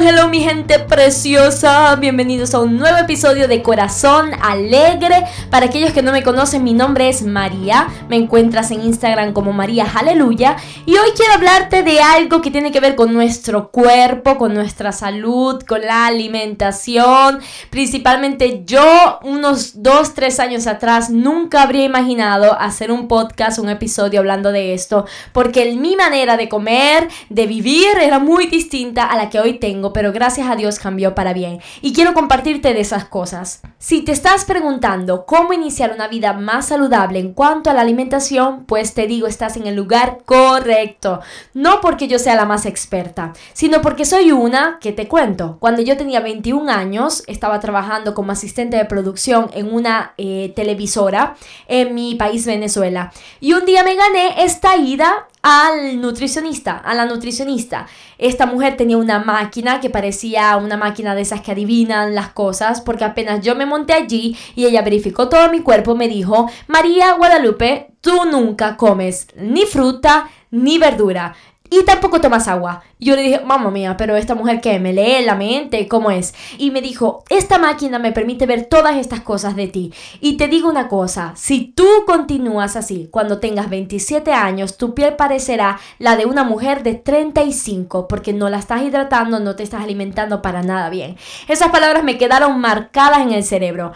Hello, mi gente preciosa. Bienvenidos a un nuevo episodio de Corazón Alegre. Para aquellos que no me conocen, mi nombre es María. Me encuentras en Instagram como María Aleluya. Y hoy quiero hablarte de algo que tiene que ver con nuestro cuerpo, con nuestra salud, con la alimentación. Principalmente yo, unos 2, 3 años atrás, nunca habría imaginado hacer un podcast, un episodio hablando de esto. Porque mi manera de comer, de vivir, era muy distinta a la que hoy tengo, pero gracias a Dios cambió para bien. Y quiero compartirte de esas cosas. Si te estás preguntando cómo iniciar una vida más saludable en cuanto a la alimentación, pues te digo, estás en el lugar correcto. No porque yo sea la más experta, sino porque soy una que te cuento. Cuando yo tenía 21 años, estaba trabajando como asistente de producción en una eh, televisora en mi país Venezuela. Y un día me gané esta ida al nutricionista, a la nutricionista. Esta mujer tenía una máquina que parecía una máquina de esas que adivinan las cosas, porque apenas yo me monté allí y ella verificó todo mi cuerpo, me dijo, María Guadalupe, tú nunca comes ni fruta ni verdura y tampoco tomas agua. Yo le dije, mamá mía, pero esta mujer que me lee la mente, ¿cómo es? Y me dijo, esta máquina me permite ver todas estas cosas de ti. Y te digo una cosa, si tú continúas así, cuando tengas 27 años, tu piel parecerá la de una mujer de 35, porque no la estás hidratando, no te estás alimentando para nada bien. Esas palabras me quedaron marcadas en el cerebro.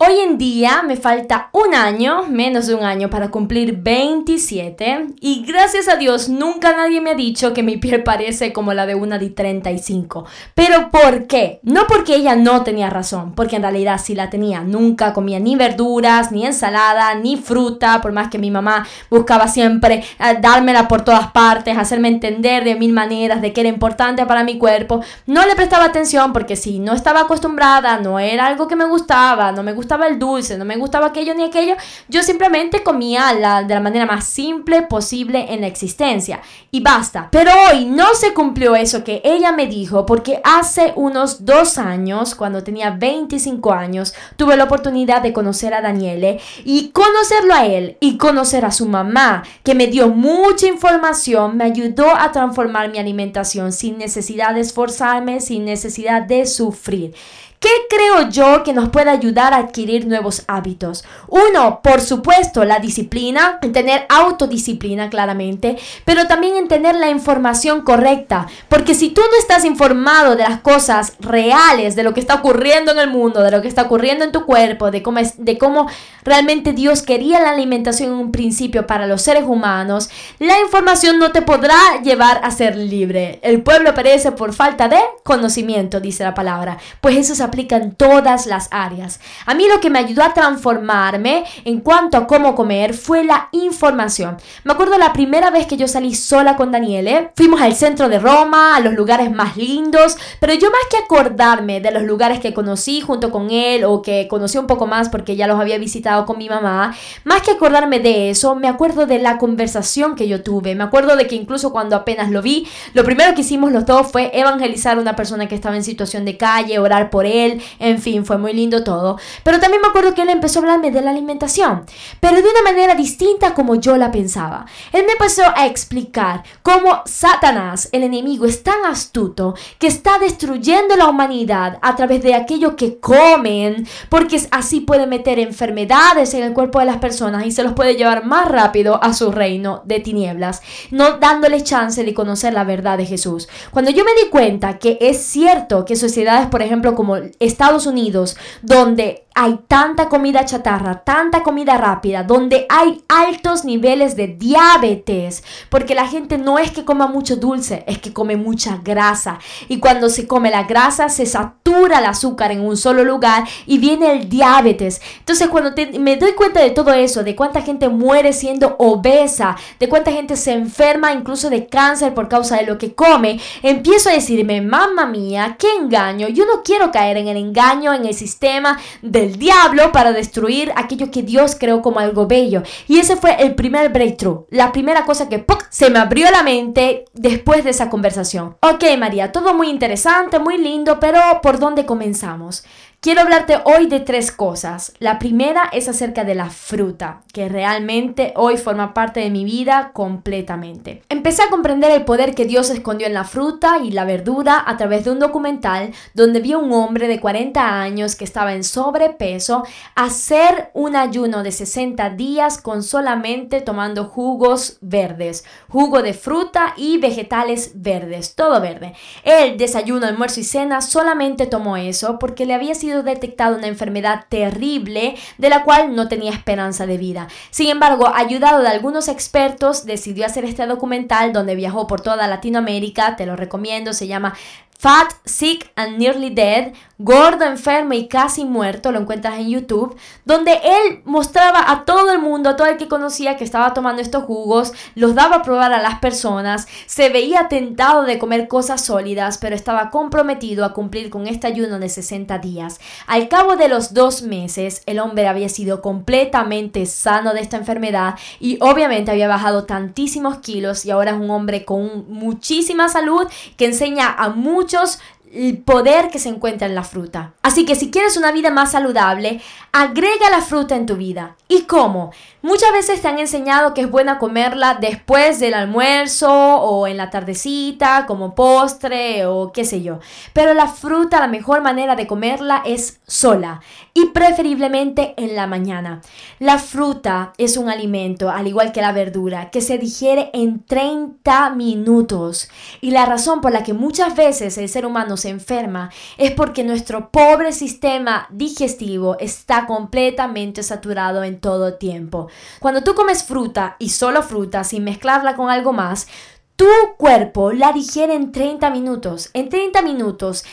Hoy en día me falta un año, menos de un año para cumplir 27 y gracias a Dios nunca nadie me ha dicho que mi piel parece como la de una de 35. Pero ¿por qué? No porque ella no tenía razón, porque en realidad sí la tenía. Nunca comía ni verduras, ni ensalada, ni fruta, por más que mi mamá buscaba siempre eh, dármela por todas partes, hacerme entender de mil maneras de que era importante para mi cuerpo. No le prestaba atención porque si no estaba acostumbrada, no era algo que me gustaba, no me gustaba gustaba el dulce, no me gustaba aquello ni aquello, yo simplemente comía la, de la manera más simple posible en la existencia y basta. Pero hoy no se cumplió eso que ella me dijo porque hace unos dos años, cuando tenía 25 años, tuve la oportunidad de conocer a Daniele y conocerlo a él y conocer a su mamá, que me dio mucha información, me ayudó a transformar mi alimentación sin necesidad de esforzarme, sin necesidad de sufrir. ¿Qué creo yo que nos puede ayudar a adquirir nuevos hábitos? Uno, por supuesto, la disciplina, en tener autodisciplina claramente, pero también en tener la información correcta. Porque si tú no estás informado de las cosas reales, de lo que está ocurriendo en el mundo, de lo que está ocurriendo en tu cuerpo, de cómo, es, de cómo realmente Dios quería la alimentación en un principio para los seres humanos, la información no te podrá llevar a ser libre. El pueblo perece por falta de conocimiento, dice la palabra. Pues eso es aplica en todas las áreas. A mí lo que me ayudó a transformarme en cuanto a cómo comer fue la información. Me acuerdo la primera vez que yo salí sola con Daniele, fuimos al centro de Roma, a los lugares más lindos, pero yo más que acordarme de los lugares que conocí junto con él o que conocí un poco más porque ya los había visitado con mi mamá, más que acordarme de eso, me acuerdo de la conversación que yo tuve. Me acuerdo de que incluso cuando apenas lo vi, lo primero que hicimos los dos fue evangelizar a una persona que estaba en situación de calle, orar por él en fin, fue muy lindo todo. Pero también me acuerdo que él empezó a hablarme de la alimentación, pero de una manera distinta como yo la pensaba. Él me empezó a explicar cómo Satanás, el enemigo, es tan astuto que está destruyendo la humanidad a través de aquello que comen, porque así puede meter enfermedades en el cuerpo de las personas y se los puede llevar más rápido a su reino de tinieblas, no dándole chance de conocer la verdad de Jesús. Cuando yo me di cuenta que es cierto que sociedades, por ejemplo, como Estados Unidos, donde hay tanta comida chatarra, tanta comida rápida, donde hay altos niveles de diabetes, porque la gente no es que coma mucho dulce, es que come mucha grasa. Y cuando se come la grasa, se satura el azúcar en un solo lugar y viene el diabetes. Entonces, cuando me doy cuenta de todo eso, de cuánta gente muere siendo obesa, de cuánta gente se enferma incluso de cáncer por causa de lo que come, empiezo a decirme, mamá mía, qué engaño, yo no quiero caer en el engaño, en el sistema del diablo para destruir aquello que Dios creó como algo bello. Y ese fue el primer breakthrough, la primera cosa que se me abrió la mente después de esa conversación. Ok, María, todo muy interesante, muy lindo, pero ¿por dónde comenzamos? Quiero hablarte hoy de tres cosas. La primera es acerca de la fruta, que realmente hoy forma parte de mi vida completamente. Empecé a comprender el poder que Dios escondió en la fruta y la verdura a través de un documental donde vi a un hombre de 40 años que estaba en sobrepeso hacer un ayuno de 60 días con solamente tomando jugos verdes, jugo de fruta y vegetales verdes, todo verde. El desayuno, almuerzo y cena solamente tomó eso porque le había sido detectada una enfermedad terrible de la cual no tenía esperanza de vida. Sin embargo, ayudado de algunos expertos, decidió hacer este documental donde viajó por toda Latinoamérica, te lo recomiendo, se llama Fat, Sick and Nearly Dead, gordo, enfermo y casi muerto, lo encuentras en YouTube, donde él mostraba a todo el mundo, a todo el que conocía que estaba tomando estos jugos, los daba a probar a las personas, se veía tentado de comer cosas sólidas, pero estaba comprometido a cumplir con este ayuno de 60 días. Al cabo de los dos meses, el hombre había sido completamente sano de esta enfermedad y obviamente había bajado tantísimos kilos y ahora es un hombre con muchísima salud que enseña a muchos muchos el poder que se encuentra en la fruta. Así que si quieres una vida más saludable, agrega la fruta en tu vida. ¿Y cómo? Muchas veces te han enseñado que es buena comerla después del almuerzo o en la tardecita como postre o qué sé yo. Pero la fruta, la mejor manera de comerla es sola y preferiblemente en la mañana. La fruta es un alimento, al igual que la verdura, que se digiere en 30 minutos. Y la razón por la que muchas veces el ser humano se enferma es porque nuestro pobre sistema digestivo está completamente saturado en todo tiempo. Cuando tú comes fruta y solo fruta sin mezclarla con algo más, tu cuerpo la digiere en 30 minutos. En 30 minutos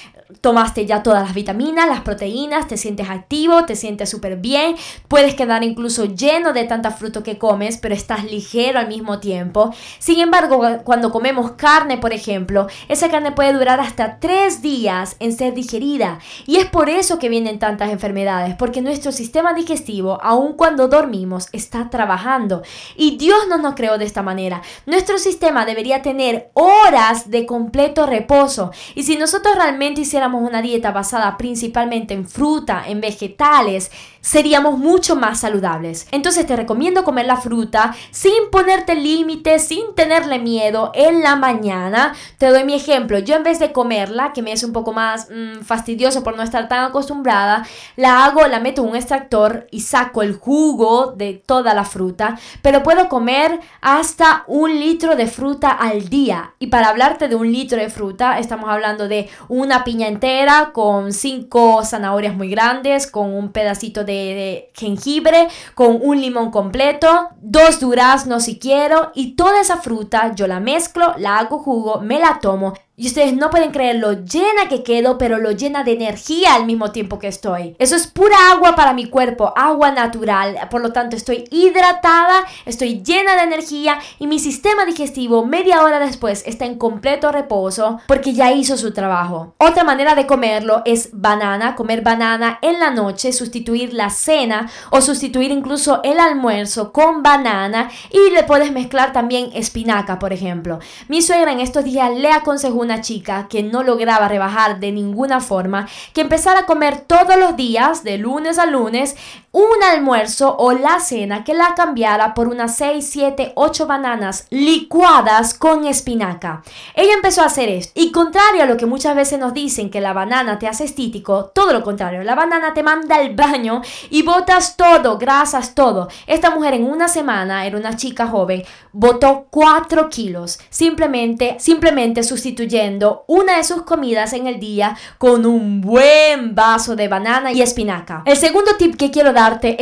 tomaste ya todas las vitaminas, las proteínas, te sientes activo, te sientes súper bien, puedes quedar incluso lleno de tanta fruta que comes, pero estás ligero al mismo tiempo. Sin embargo, cuando comemos carne, por ejemplo, esa carne puede durar hasta tres días en ser digerida. Y es por eso que vienen tantas enfermedades, porque nuestro sistema digestivo, aun cuando dormimos, está trabajando. Y Dios no nos creó de esta manera. Nuestro sistema debería tener horas de completo reposo. Y si nosotros realmente hiciéramos una dieta basada principalmente en fruta, en vegetales, seríamos mucho más saludables. Entonces te recomiendo comer la fruta sin ponerte límites, sin tenerle miedo en la mañana. Te doy mi ejemplo. Yo en vez de comerla, que me es un poco más mm, fastidioso por no estar tan acostumbrada, la hago, la meto en un extractor y saco el jugo de toda la fruta. Pero puedo comer hasta un litro de fruta al día. Y para hablarte de un litro de fruta, estamos hablando de una piña entera con cinco zanahorias muy grandes, con un pedacito de, jengibre, con un limón completo, dos duraznos si quiero y toda esa fruta yo la mezclo, la hago jugo, me la tomo y ustedes no pueden creer lo llena que quedo, pero lo llena de energía al mismo tiempo que estoy. Eso es pura agua para mi cuerpo, agua natural. Por lo tanto, estoy hidratada, estoy llena de energía y mi sistema digestivo media hora después está en completo reposo porque ya hizo su trabajo. Otra manera de comerlo es banana, comer banana en la noche, sustituir la cena o sustituir incluso el almuerzo con banana y le puedes mezclar también espinaca, por ejemplo. Mi suegra en estos días le aconsejó una chica que no lograba rebajar de ninguna forma, que empezara a comer todos los días, de lunes a lunes, un almuerzo o la cena que la cambiara por unas 6, 7, 8 bananas licuadas con espinaca. Ella empezó a hacer esto. Y contrario a lo que muchas veces nos dicen que la banana te hace estítico, todo lo contrario, la banana te manda al baño y botas todo, grasas, todo. Esta mujer en una semana, era una chica joven, botó 4 kilos, simplemente, simplemente sustituyendo una de sus comidas en el día con un buen vaso de banana y espinaca. El segundo tip que quiero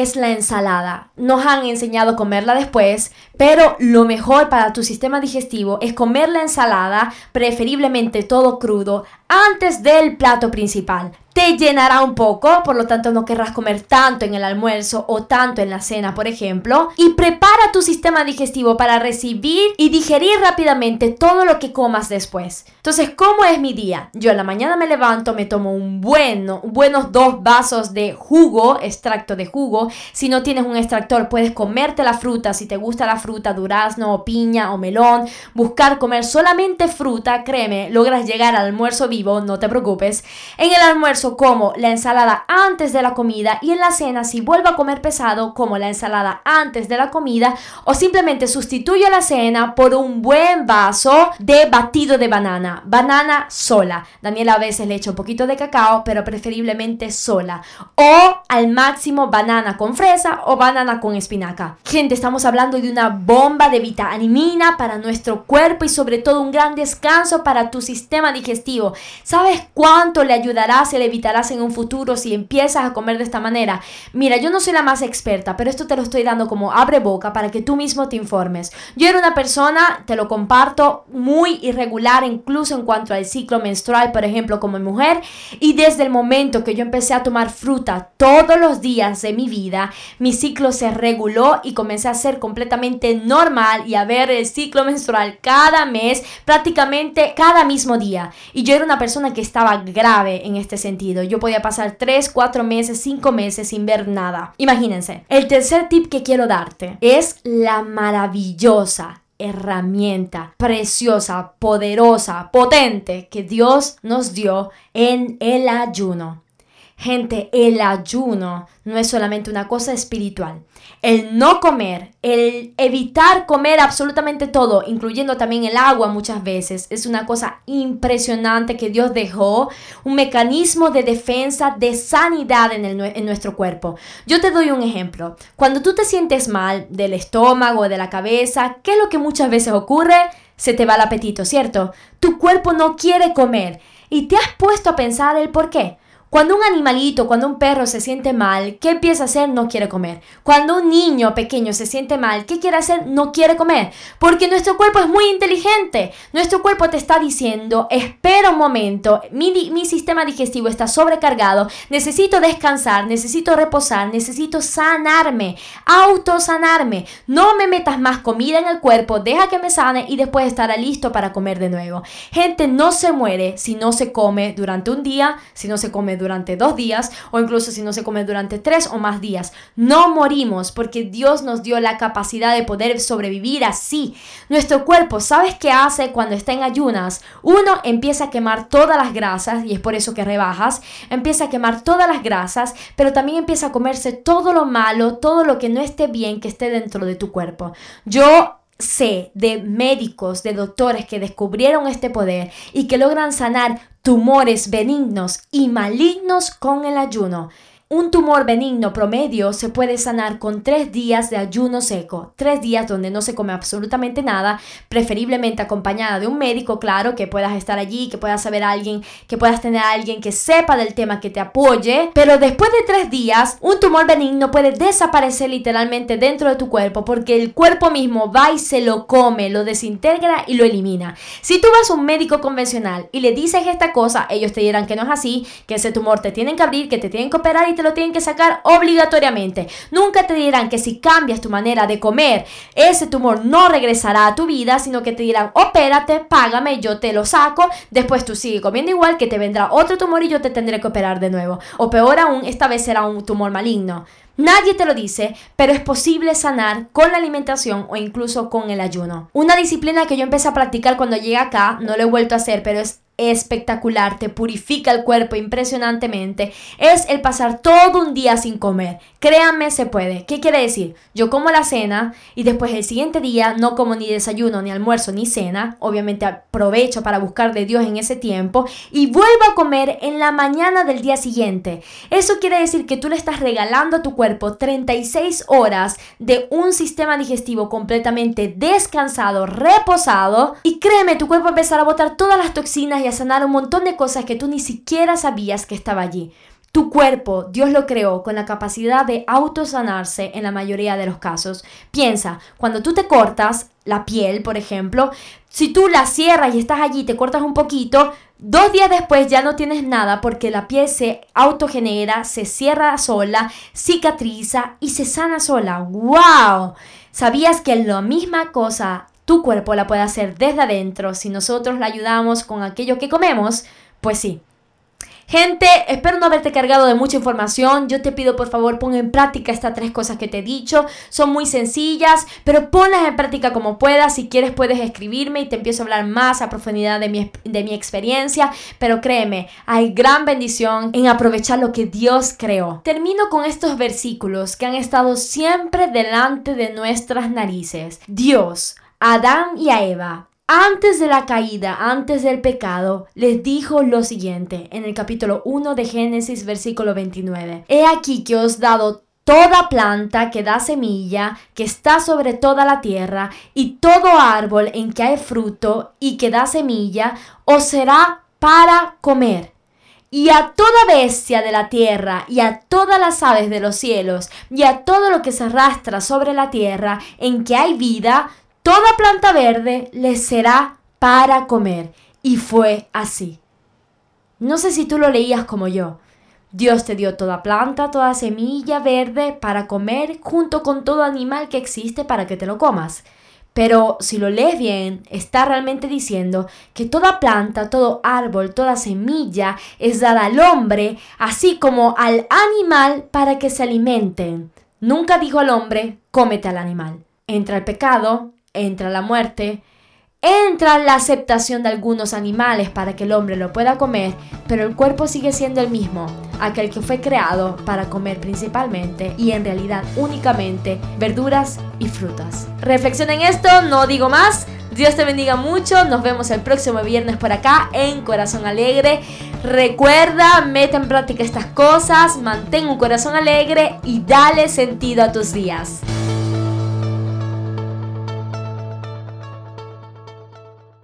es la ensalada. Nos han enseñado comerla después, pero lo mejor para tu sistema digestivo es comer la ensalada, preferiblemente todo crudo, antes del plato principal te llenará un poco, por lo tanto no querrás comer tanto en el almuerzo o tanto en la cena, por ejemplo. Y prepara tu sistema digestivo para recibir y digerir rápidamente todo lo que comas después. Entonces, ¿cómo es mi día? Yo en la mañana me levanto, me tomo un bueno, buenos dos vasos de jugo, extracto de jugo. Si no tienes un extractor, puedes comerte la fruta, si te gusta la fruta, durazno o piña o melón. Buscar comer solamente fruta, créeme, logras llegar al almuerzo vivo, no te preocupes. En el almuerzo almuerzo como la ensalada antes de la comida y en la cena si vuelvo a comer pesado como la ensalada antes de la comida o simplemente sustituyo la cena por un buen vaso de batido de banana, banana sola. Daniela a veces le echa un poquito de cacao, pero preferiblemente sola. O al máximo banana con fresa o banana con espinaca. Gente, estamos hablando de una bomba de vitamina para nuestro cuerpo y sobre todo un gran descanso para tu sistema digestivo. ¿Sabes cuánto le ayudarás y le evitarás en un futuro si empiezas a comer de esta manera? Mira, yo no soy la más experta, pero esto te lo estoy dando como abre boca para que tú mismo te informes. Yo era una persona, te lo comparto, muy irregular incluso en cuanto al ciclo menstrual, por ejemplo, como mujer, y desde el momento que yo empecé a tomar fruta todos los días de mi vida, mi ciclo se reguló y comencé a ser completamente normal y a ver el ciclo menstrual cada mes, prácticamente cada mismo día. Y yo era una persona que estaba grave en este sentido. Yo podía pasar 3, 4 meses, 5 meses sin ver nada. Imagínense. El tercer tip que quiero darte es la maravillosa herramienta preciosa, poderosa, potente que Dios nos dio en el ayuno. Gente, el ayuno no es solamente una cosa espiritual. El no comer, el evitar comer absolutamente todo, incluyendo también el agua muchas veces, es una cosa impresionante que Dios dejó, un mecanismo de defensa, de sanidad en, en nuestro cuerpo. Yo te doy un ejemplo. Cuando tú te sientes mal del estómago, de la cabeza, ¿qué es lo que muchas veces ocurre? Se te va el apetito, ¿cierto? Tu cuerpo no quiere comer. ¿Y te has puesto a pensar el por qué? Cuando un animalito, cuando un perro se siente mal, ¿qué empieza a hacer? No quiere comer. Cuando un niño pequeño se siente mal, ¿qué quiere hacer? No quiere comer. Porque nuestro cuerpo es muy inteligente. Nuestro cuerpo te está diciendo, espera un momento, mi, mi sistema digestivo está sobrecargado, necesito descansar, necesito reposar, necesito sanarme, autosanarme. No me metas más comida en el cuerpo, deja que me sane y después estará listo para comer de nuevo. Gente no se muere si no se come durante un día, si no se come durante dos días o incluso si no se come durante tres o más días. No morimos porque Dios nos dio la capacidad de poder sobrevivir así. Nuestro cuerpo, ¿sabes qué hace cuando está en ayunas? Uno empieza a quemar todas las grasas y es por eso que rebajas. Empieza a quemar todas las grasas, pero también empieza a comerse todo lo malo, todo lo que no esté bien que esté dentro de tu cuerpo. Yo sé de médicos, de doctores que descubrieron este poder y que logran sanar tumores benignos y malignos con el ayuno. Un tumor benigno promedio se puede sanar con tres días de ayuno seco, tres días donde no se come absolutamente nada, preferiblemente acompañada de un médico, claro, que puedas estar allí, que puedas saber a alguien, que puedas tener a alguien que sepa del tema, que te apoye. Pero después de tres días, un tumor benigno puede desaparecer literalmente dentro de tu cuerpo porque el cuerpo mismo va y se lo come, lo desintegra y lo elimina. Si tú vas a un médico convencional y le dices esta cosa, ellos te dirán que no es así, que ese tumor te tienen que abrir, que te tienen que operar y te lo tienen que sacar obligatoriamente. Nunca te dirán que si cambias tu manera de comer, ese tumor no regresará a tu vida, sino que te dirán, opérate, págame, yo te lo saco, después tú sigues comiendo igual, que te vendrá otro tumor y yo te tendré que operar de nuevo. O peor aún, esta vez será un tumor maligno. Nadie te lo dice, pero es posible sanar con la alimentación o incluso con el ayuno. Una disciplina que yo empecé a practicar cuando llegué acá, no lo he vuelto a hacer, pero es espectacular, te purifica el cuerpo impresionantemente, es el pasar todo un día sin comer. Créanme, se puede. ¿Qué quiere decir? Yo como la cena y después el siguiente día no como ni desayuno, ni almuerzo, ni cena. Obviamente aprovecho para buscar de Dios en ese tiempo y vuelvo a comer en la mañana del día siguiente. Eso quiere decir que tú le estás regalando a tu cuerpo 36 horas de un sistema digestivo completamente descansado, reposado y créeme, tu cuerpo empezará a botar todas las toxinas a sanar un montón de cosas que tú ni siquiera sabías que estaba allí. Tu cuerpo, Dios lo creó con la capacidad de autosanarse en la mayoría de los casos. Piensa, cuando tú te cortas la piel, por ejemplo, si tú la cierras y estás allí, te cortas un poquito, dos días después ya no tienes nada porque la piel se autogenera, se cierra sola, cicatriza y se sana sola. ¡Wow! ¿Sabías que la misma cosa tu cuerpo la puede hacer desde adentro si nosotros la ayudamos con aquello que comemos, pues sí. Gente, espero no haberte cargado de mucha información. Yo te pido por favor pon en práctica estas tres cosas que te he dicho. Son muy sencillas, pero ponlas en práctica como puedas. Si quieres puedes escribirme y te empiezo a hablar más a profundidad de mi, de mi experiencia. Pero créeme, hay gran bendición en aprovechar lo que Dios creó. Termino con estos versículos que han estado siempre delante de nuestras narices. Dios, Adán y a Eva antes de la caída, antes del pecado, les dijo lo siguiente en el capítulo 1 de Génesis, versículo 29. He aquí que os dado toda planta que da semilla, que está sobre toda la tierra, y todo árbol en que hay fruto y que da semilla, os será para comer. Y a toda bestia de la tierra, y a todas las aves de los cielos, y a todo lo que se arrastra sobre la tierra, en que hay vida, toda planta verde les será para comer. Y fue así. No sé si tú lo leías como yo. Dios te dio toda planta, toda semilla verde para comer junto con todo animal que existe para que te lo comas. Pero si lo lees bien, está realmente diciendo que toda planta, todo árbol, toda semilla es dada al hombre, así como al animal para que se alimenten. Nunca dijo al hombre, cómete al animal. Entra el pecado, entra la muerte, entra la aceptación de algunos animales para que el hombre lo pueda comer, pero el cuerpo sigue siendo el mismo, aquel que fue creado para comer principalmente y en realidad únicamente verduras y frutas. Reflexiona en esto, no digo más. Dios te bendiga mucho, nos vemos el próximo viernes por acá en Corazón Alegre. Recuerda, mete en práctica estas cosas, mantén un corazón alegre y dale sentido a tus días.